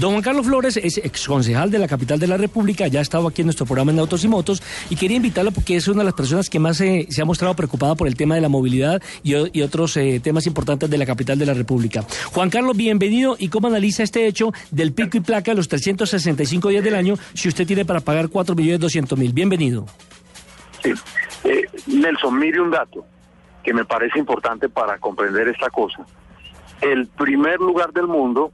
Don Juan Carlos Flores es exconcejal de la capital de la República, ya ha estado aquí en nuestro programa en Autos y Motos y quería invitarlo porque es una de las personas que más se ha mostrado preocupada por el tema de la movilidad y, otros eh, temas importantes de la capital de la República. Juan Carlos, bienvenido y cómo analiza este hecho del pico y placa de los 365 días del año si usted tiene para pagar 4 millones 200 mil. Bienvenido. Sí. Eh, Nelson, mire un dato que me parece importante para comprender esta cosa. El primer lugar del mundo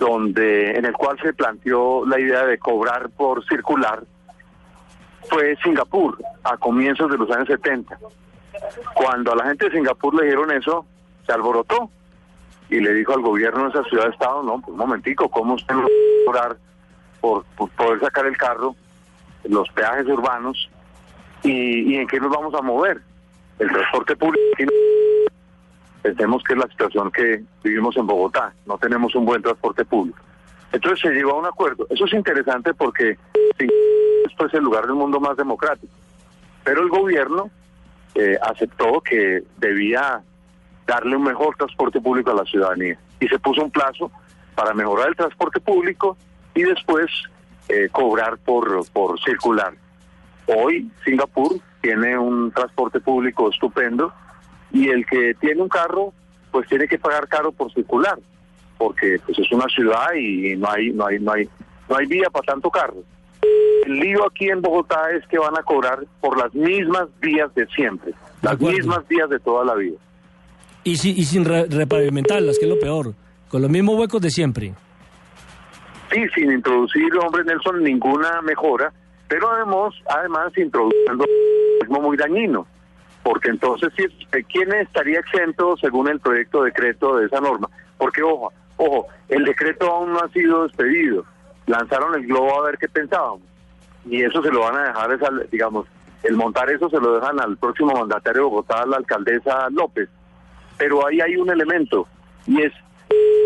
donde en el cual se planteó la idea de cobrar por circular fue Singapur a comienzos de los años 70. Cuando a la gente de Singapur le dijeron eso, se alborotó y le dijo al gobierno de esa ciudad de estado, no, pues un momentico, ¿cómo usted va a cobrar por, poder sacar el carro, los peajes urbanos y, y en qué nos vamos a mover? El transporte público Pensemos que es la situación que vivimos en Bogotá, no tenemos un buen transporte público. Entonces se llegó a un acuerdo. Eso es interesante porque esto es el lugar del mundo más democrático. Pero el gobierno eh, aceptó que debía darle un mejor transporte público a la ciudadanía y se puso un plazo para mejorar el transporte público y después eh, cobrar por, por circular. Hoy Singapur tiene un transporte público estupendo y el que tiene un carro pues tiene que pagar caro por circular porque pues es una ciudad y no hay no hay no hay no hay vía para tanto carro. El lío aquí en Bogotá es que van a cobrar por las mismas vías de siempre las mismas vías de toda la vida. Y, si, y sin repavimentarlas que es lo peor con los mismos huecos de siempre. Sí sin introducir hombre Nelson ninguna mejora pero además además introduciendo un muy dañino porque entonces, ¿quién estaría exento según el proyecto de decreto de esa norma? Porque, ojo, ojo, el decreto aún no ha sido despedido. Lanzaron el globo a ver qué pensábamos. Y eso se lo van a dejar, esa, digamos, el montar eso se lo dejan al próximo mandatario de Bogotá, la alcaldesa López. Pero ahí hay un elemento, y es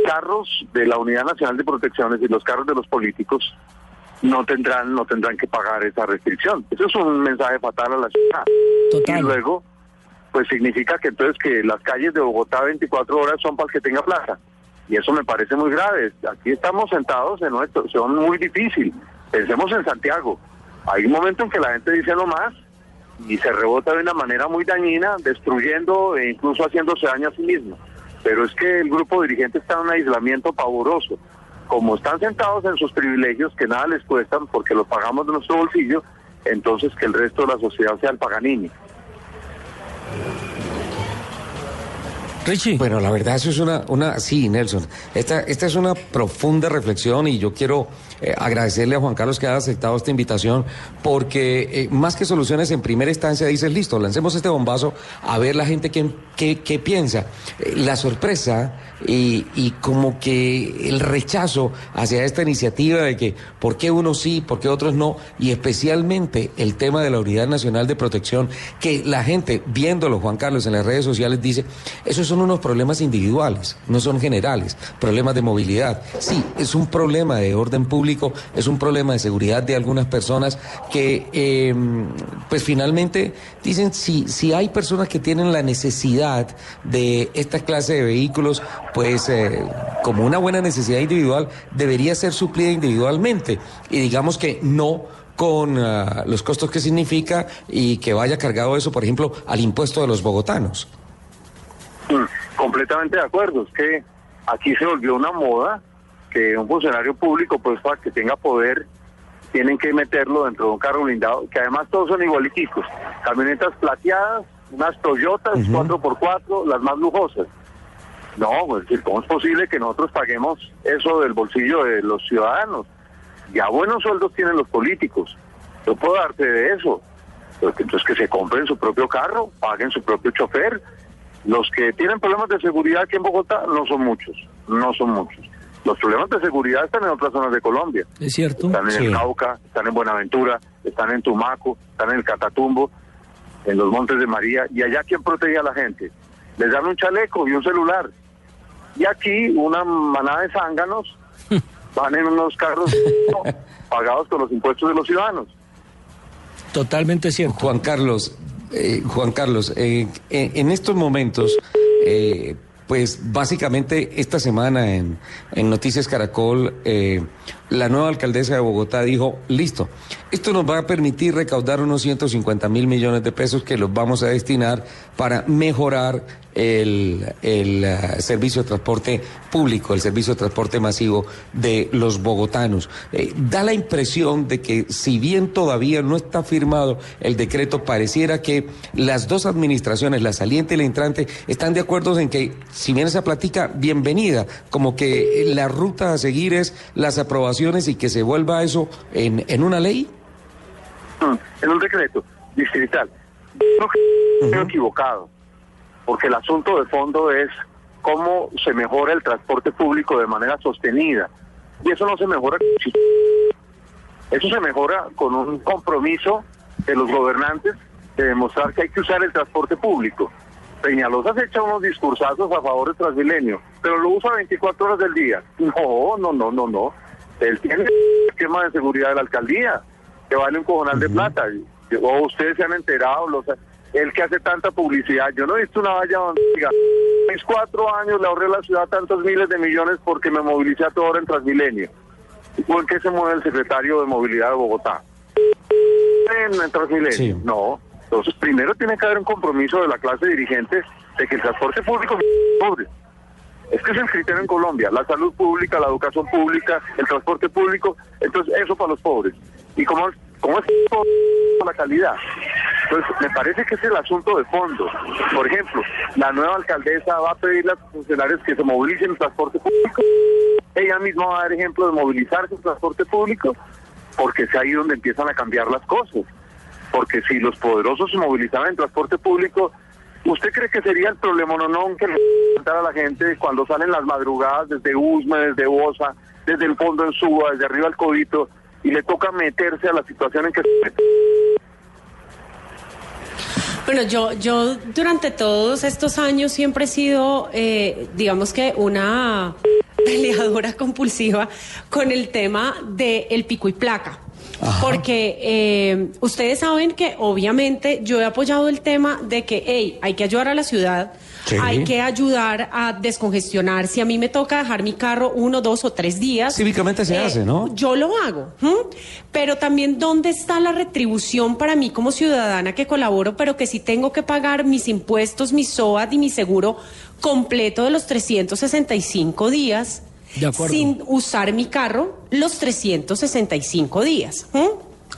carros de la Unidad Nacional de Protecciones y los carros de los políticos no tendrán no tendrán que pagar esa restricción. Eso es un mensaje fatal a la ciudad. Y luego, pues significa que entonces que las calles de Bogotá 24 horas son para el que tenga plaza. Y eso me parece muy grave. Aquí estamos sentados en nuestro, son muy difícil. Pensemos en Santiago. Hay un momento en que la gente dice lo más y se rebota de una manera muy dañina, destruyendo e incluso haciéndose daño a sí mismo. Pero es que el grupo dirigente está en un aislamiento pavoroso como están sentados en sus privilegios que nada les cuestan porque los pagamos de nuestro bolsillo, entonces que el resto de la sociedad sea el paganini. Richie. Bueno, la verdad eso es una, una, sí, Nelson, esta, esta es una profunda reflexión y yo quiero eh, agradecerle a Juan Carlos que haya aceptado esta invitación, porque eh, más que soluciones en primera instancia dices, listo, lancemos este bombazo a ver la gente qué, qué, piensa. Eh, la sorpresa y, y, como que el rechazo hacia esta iniciativa de que por qué unos sí, por qué otros no, y especialmente el tema de la Unidad Nacional de Protección, que la gente, viéndolo, Juan Carlos, en las redes sociales, dice, esos son unos problemas individuales, no son generales, problemas de movilidad. Sí, es un problema de orden público, es un problema de seguridad de algunas personas que, em, pues finalmente, dicen, si, si hay personas que tienen la necesidad de esta clase de vehículos, pues eh, como una buena necesidad individual, debería ser suplida individualmente. Y digamos que no con ah, los costos que significa y que vaya cargado eso, por ejemplo, al impuesto de los bogotanos. Mm, completamente de acuerdo, es que aquí se volvió una moda que un funcionario público, pues para que tenga poder, tienen que meterlo dentro de un carro blindado, que además todos son igualiticos, camionetas plateadas, unas Toyotas 4x4, las más lujosas. No, pues, ¿cómo es posible que nosotros paguemos eso del bolsillo de los ciudadanos? Ya buenos sueldos tienen los políticos. Yo puedo darte de eso. entonces que se compren su propio carro, paguen su propio chofer. Los que tienen problemas de seguridad aquí en Bogotá no son muchos, no son muchos. Los problemas de seguridad están en otras zonas de Colombia. Es cierto. Están en el Cauca, están en Buenaventura, están en Tumaco, están en el Catatumbo, en los Montes de María. ¿Y allá quién protege a la gente? Les dan un chaleco y un celular. Y aquí una manada de zánganos van en unos carros pagados con los impuestos de los ciudadanos. Totalmente cierto. Juan Carlos, eh, Juan Carlos, eh, en estos momentos, eh, pues básicamente esta semana en, en Noticias Caracol, eh, la nueva alcaldesa de Bogotá dijo, listo, esto nos va a permitir recaudar unos 150 mil millones de pesos que los vamos a destinar para mejorar el, el uh, servicio de transporte público, el servicio de transporte masivo de los bogotanos. Eh, da la impresión de que si bien todavía no está firmado el decreto, pareciera que las dos administraciones, la saliente y la entrante, están de acuerdo en que si bien esa platica, bienvenida, como que la ruta a seguir es las aprobaciones y que se vuelva eso en, en una ley. En un decreto distrital. No estoy equivocado porque el asunto de fondo es cómo se mejora el transporte público de manera sostenida. Y eso no se mejora, eso se mejora con un compromiso de los gobernantes de demostrar que hay que usar el transporte público. Peñalosa se echa unos discursazos a favor del Transmilenio, pero lo usa 24 horas del día. No, no, no, no, no. Él tiene el esquema de seguridad de la alcaldía, que vale un cojonal de plata. O ustedes se han enterado, los el que hace tanta publicidad. Yo no he visto una valla donde diga, mis cuatro años le ahorré a la ciudad tantos miles de millones porque me movilicé a toda hora en Transmilenio. ¿O en qué se mueve el secretario de Movilidad de Bogotá? En, Transmilenio. No. Entonces, primero tiene que haber un compromiso de la clase dirigente de que el transporte público es pobre. Es que es el criterio en Colombia, la salud pública, la educación pública, el transporte público, entonces eso para los pobres. ¿Y cómo, cómo es la calidad? Entonces, me parece que es el asunto de fondo. Por ejemplo, la nueva alcaldesa va a pedirle a sus funcionarios que se movilicen en transporte público. Ella misma va a dar ejemplo de movilizarse en transporte público, porque es ahí donde empiezan a cambiar las cosas. Porque si los poderosos se movilizaban en transporte público, ¿usted cree que sería el problema no, no que le a la gente cuando salen las madrugadas desde Usme, desde Bosa, desde el fondo en Suba, desde arriba al Codito, y le toca meterse a la situación en que se? Bueno, yo, yo durante todos estos años siempre he sido, eh, digamos que una peleadora compulsiva con el tema del el pico y placa. Porque eh, ustedes saben que obviamente yo he apoyado el tema de que, hey, hay que ayudar a la ciudad, hay que ayudar a descongestionar. Si a mí me toca dejar mi carro uno, dos o tres días. Cívicamente se eh, hace, ¿no? Yo lo hago. Pero también, ¿dónde está la retribución para mí como ciudadana que colaboro, pero que sí tengo que pagar mis impuestos, mi SOAT y mi seguro completo de los 365 días? Sin usar mi carro los 365 días.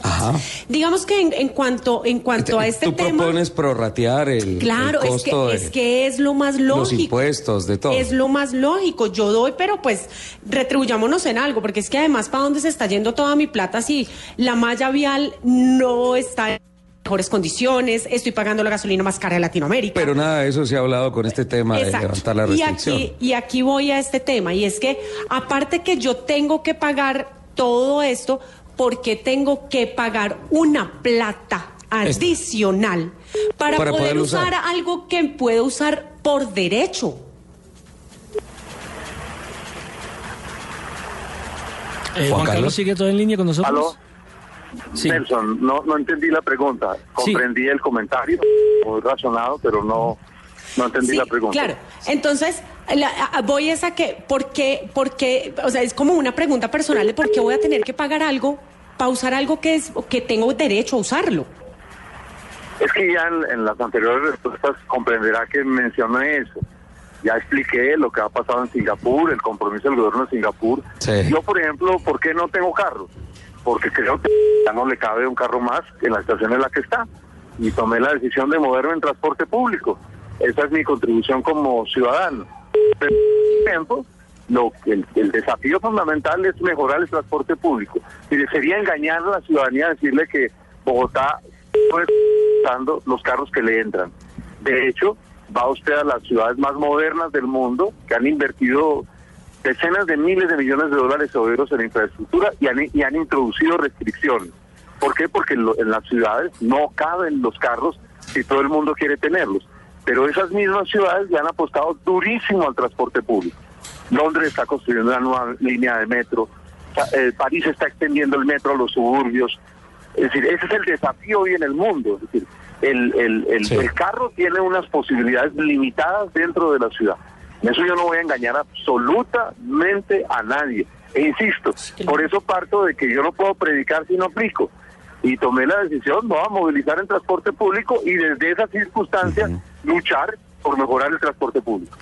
Ajá. Digamos que en, cuanto en cuanto a este tú tema. propones prorratear el, claro, el costo es que, es que es lo más lógico. Los impuestos, de todo. Es lo más lógico. Yo doy, pero pues retribuyámonos en algo, porque es que además, ¿para dónde se está yendo toda mi plata si la malla vial no está mejores condiciones, estoy pagando la gasolina más cara de Latinoamérica. Pero nada de eso se ha hablado con este tema de levantar la restricción. Y aquí, y aquí voy a este tema, y es que aparte que yo tengo que pagar todo esto, porque tengo que pagar una plata adicional para, poder, usar. algo que puedo usar por derecho. Eh, Juan, Carlos sigue todo en línea con nosotros. ¿Aló? Nelson, no, no entendí la pregunta. Comprendí el comentario, muy razonado, pero no, no entendí la pregunta. Claro, entonces voy a esa que, ¿por qué, por qué, o sea, es como una pregunta personal de por qué voy a tener que pagar algo para usar algo que, es, que tengo derecho a usarlo? Es que ya en, las anteriores respuestas comprenderá que mencioné eso. Ya expliqué lo que ha pasado en Singapur, el compromiso del gobierno de Singapur. Yo, por ejemplo, ¿por qué no tengo carro? Porque creo que ya no le cabe un carro más en la estación en la que está. Y tomé la decisión de moverme en transporte público. Esa es mi contribución como ciudadano. Pero, tiempo, lo, el, el desafío fundamental es mejorar el transporte público. Y sería engañar a la ciudadanía decirle que Bogotá no está los carros que le entran. De hecho, va usted a las ciudades más modernas del mundo que han invertido decenas de miles de millones de dólares euros en infraestructura y han, y han introducido restricciones. ¿Por qué? Porque en las ciudades no caben los carros si todo el mundo quiere tenerlos. Pero esas mismas ciudades ya han apostado durísimo al transporte público. Londres está construyendo una nueva línea de metro, eh, París está extendiendo el metro a los suburbios. Es decir, ese es el desafío hoy en el mundo. Es decir, el, el, el, el carro tiene unas posibilidades limitadas dentro de la ciudad. En eso yo no voy a engañar absolutamente a nadie. E insisto, por eso parto de que yo no puedo predicar si no aplico. Y tomé la decisión, no, a movilizar el transporte público y desde esas circunstancias luchar por mejorar el transporte público.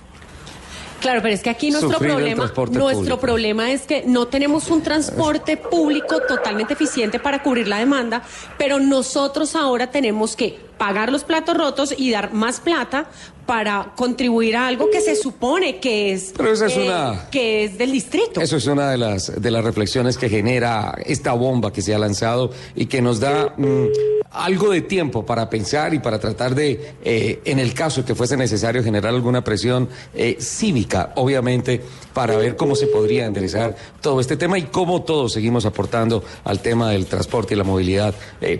Claro, pero es que aquí nuestro problema, nuestro problema es que no tenemos un transporte público totalmente eficiente para cubrir la demanda, pero nosotros ahora tenemos que pagar los platos rotos y dar más plata para contribuir a algo que se supone que es, eh, que es del distrito. Eso es una de las de las reflexiones que genera esta bomba que se ha lanzado y que nos da mm, algo de tiempo para pensar y para tratar de, eh, en el caso que fuese necesario, generar alguna presión eh, cívica, obviamente, para ver cómo se podría enderezar todo este tema y cómo todos seguimos aportando al tema del transporte y la movilidad,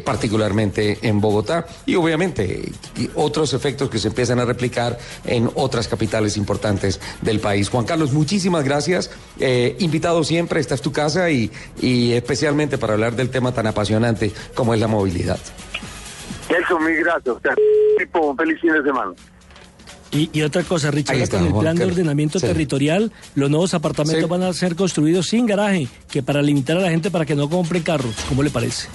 particularmente en Bogotá. Y obviamente otros efectos que se empiezan a replicar en otras capitales importantes del país. Juan Carlos, muchísimas gracias. Eh, invitado siempre, esta es tu casa y, y especialmente para hablar del tema tan apasionante como es la movilidad. Eso, muy gracias. Un feliz fin de semana. Y, otra cosa, Richard, con el plan de ordenamiento territorial, los nuevos apartamentos van a ser construidos sin garaje, que para limitar a la gente para que no compre carros. ¿Cómo le parece?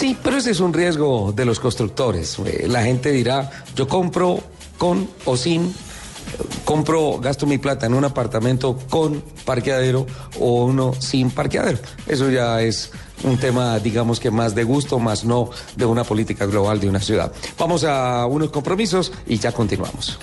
Sí, pero ese es un riesgo de los constructores. Eh, la gente dirá, yo compro con o sin, compro, gasto mi plata en un apartamento con parqueadero o uno sin parqueadero. Eso ya es un tema, digamos que más de gusto, más no de una política global de una ciudad. Vamos a unos compromisos y ya continuamos.